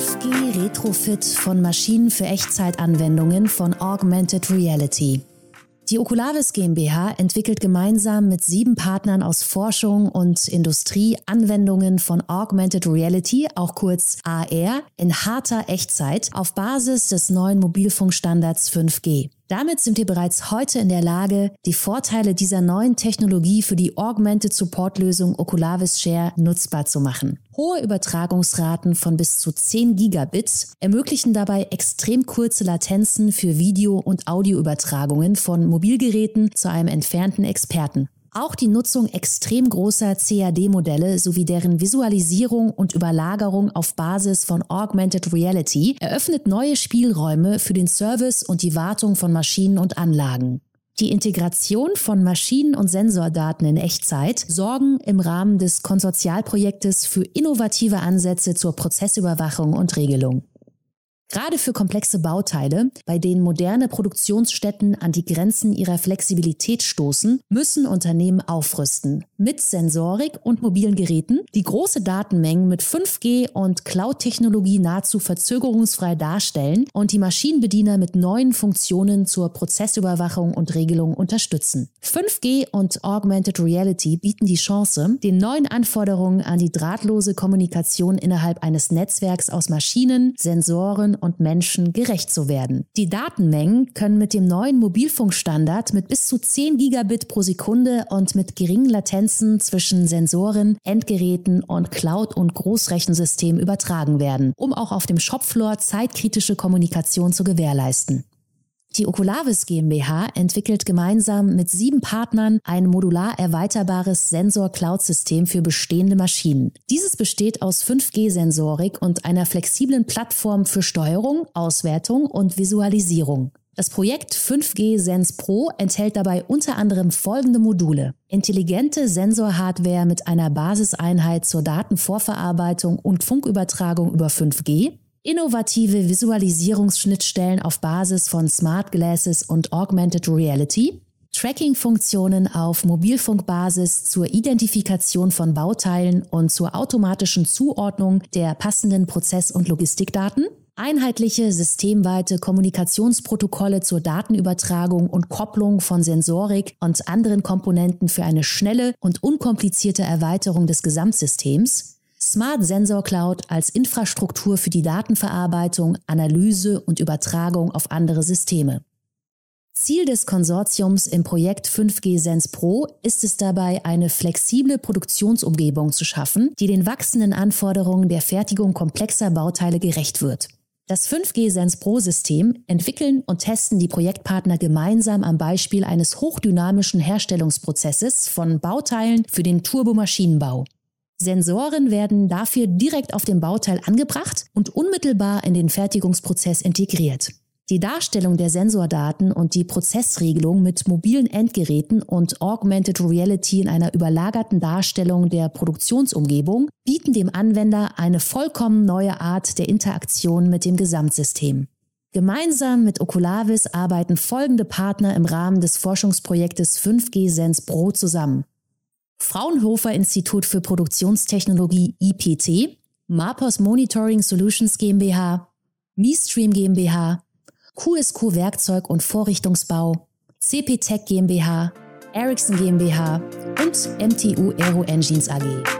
5G Retrofit von Maschinen für Echtzeitanwendungen von Augmented Reality. Die Oculavis GmbH entwickelt gemeinsam mit sieben Partnern aus Forschung und Industrie Anwendungen von Augmented Reality, auch kurz AR, in harter Echtzeit auf Basis des neuen Mobilfunkstandards 5G. Damit sind wir bereits heute in der Lage, die Vorteile dieser neuen Technologie für die Augmented Support Lösung Oculavis Share nutzbar zu machen. Hohe Übertragungsraten von bis zu 10 Gigabits ermöglichen dabei extrem kurze Latenzen für Video- und Audioübertragungen von Mobilgeräten zu einem entfernten Experten. Auch die Nutzung extrem großer CAD-Modelle sowie deren Visualisierung und Überlagerung auf Basis von Augmented Reality eröffnet neue Spielräume für den Service und die Wartung von Maschinen und Anlagen. Die Integration von Maschinen- und Sensordaten in Echtzeit sorgen im Rahmen des Konsortialprojektes für innovative Ansätze zur Prozessüberwachung und Regelung. Gerade für komplexe Bauteile, bei denen moderne Produktionsstätten an die Grenzen ihrer Flexibilität stoßen, müssen Unternehmen aufrüsten. Mit Sensorik und mobilen Geräten, die große Datenmengen mit 5G und Cloud-Technologie nahezu verzögerungsfrei darstellen und die Maschinenbediener mit neuen Funktionen zur Prozessüberwachung und Regelung unterstützen. 5G und Augmented Reality bieten die Chance, den neuen Anforderungen an die drahtlose Kommunikation innerhalb eines Netzwerks aus Maschinen, Sensoren und Menschen gerecht zu werden. Die Datenmengen können mit dem neuen Mobilfunkstandard mit bis zu 10 Gigabit pro Sekunde und mit geringen Latenzen zwischen Sensoren, Endgeräten und Cloud- und Großrechensystemen übertragen werden, um auch auf dem Shopfloor zeitkritische Kommunikation zu gewährleisten. Die Oculavis GmbH entwickelt gemeinsam mit sieben Partnern ein modular erweiterbares Sensor-Cloud-System für bestehende Maschinen. Dieses besteht aus 5G-Sensorik und einer flexiblen Plattform für Steuerung, Auswertung und Visualisierung. Das Projekt 5G Sens Pro enthält dabei unter anderem folgende Module. Intelligente Sensorhardware mit einer Basiseinheit zur Datenvorverarbeitung und Funkübertragung über 5G, innovative Visualisierungsschnittstellen auf Basis von Smart Glasses und Augmented Reality, Tracking-Funktionen auf Mobilfunkbasis zur Identifikation von Bauteilen und zur automatischen Zuordnung der passenden Prozess- und Logistikdaten, einheitliche systemweite Kommunikationsprotokolle zur Datenübertragung und Kopplung von Sensorik und anderen Komponenten für eine schnelle und unkomplizierte Erweiterung des Gesamtsystems, Smart Sensor Cloud als Infrastruktur für die Datenverarbeitung, Analyse und Übertragung auf andere Systeme. Ziel des Konsortiums im Projekt 5G Sens Pro ist es dabei, eine flexible Produktionsumgebung zu schaffen, die den wachsenden Anforderungen der Fertigung komplexer Bauteile gerecht wird. Das 5G Sens Pro System entwickeln und testen die Projektpartner gemeinsam am Beispiel eines hochdynamischen Herstellungsprozesses von Bauteilen für den Turbomaschinenbau. Sensoren werden dafür direkt auf dem Bauteil angebracht und unmittelbar in den Fertigungsprozess integriert. Die Darstellung der Sensordaten und die Prozessregelung mit mobilen Endgeräten und Augmented Reality in einer überlagerten Darstellung der Produktionsumgebung bieten dem Anwender eine vollkommen neue Art der Interaktion mit dem Gesamtsystem. Gemeinsam mit Oculavis arbeiten folgende Partner im Rahmen des Forschungsprojektes 5G Sense Pro zusammen. Fraunhofer Institut für Produktionstechnologie IPT, Marpos Monitoring Solutions GmbH, MeStream GmbH, QSQ Werkzeug und Vorrichtungsbau, CP Tech GmbH, Ericsson GmbH und MTU Aero Engines AG.